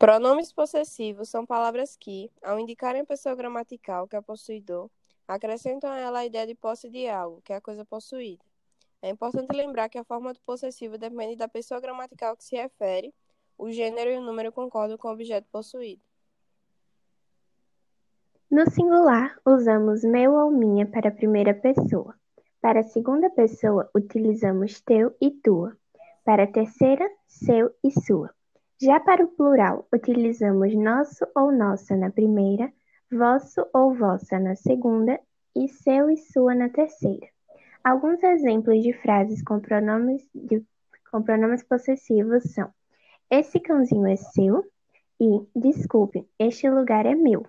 Pronomes possessivos são palavras que, ao indicarem a pessoa gramatical, que é possuidor, acrescentam a ela a ideia de posse de algo, que é a coisa possuída. É importante lembrar que a forma do possessivo depende da pessoa gramatical que se refere, o gênero e o número concordam com o objeto possuído. No singular, usamos meu ou minha para a primeira pessoa. Para a segunda pessoa, utilizamos teu e tua. Para a terceira, seu e sua. Já para o plural, utilizamos nosso ou nossa na primeira, vosso ou vossa na segunda e seu e sua na terceira. Alguns exemplos de frases com pronomes, de, com pronomes possessivos são: Esse cãozinho é seu? E, desculpe, este lugar é meu.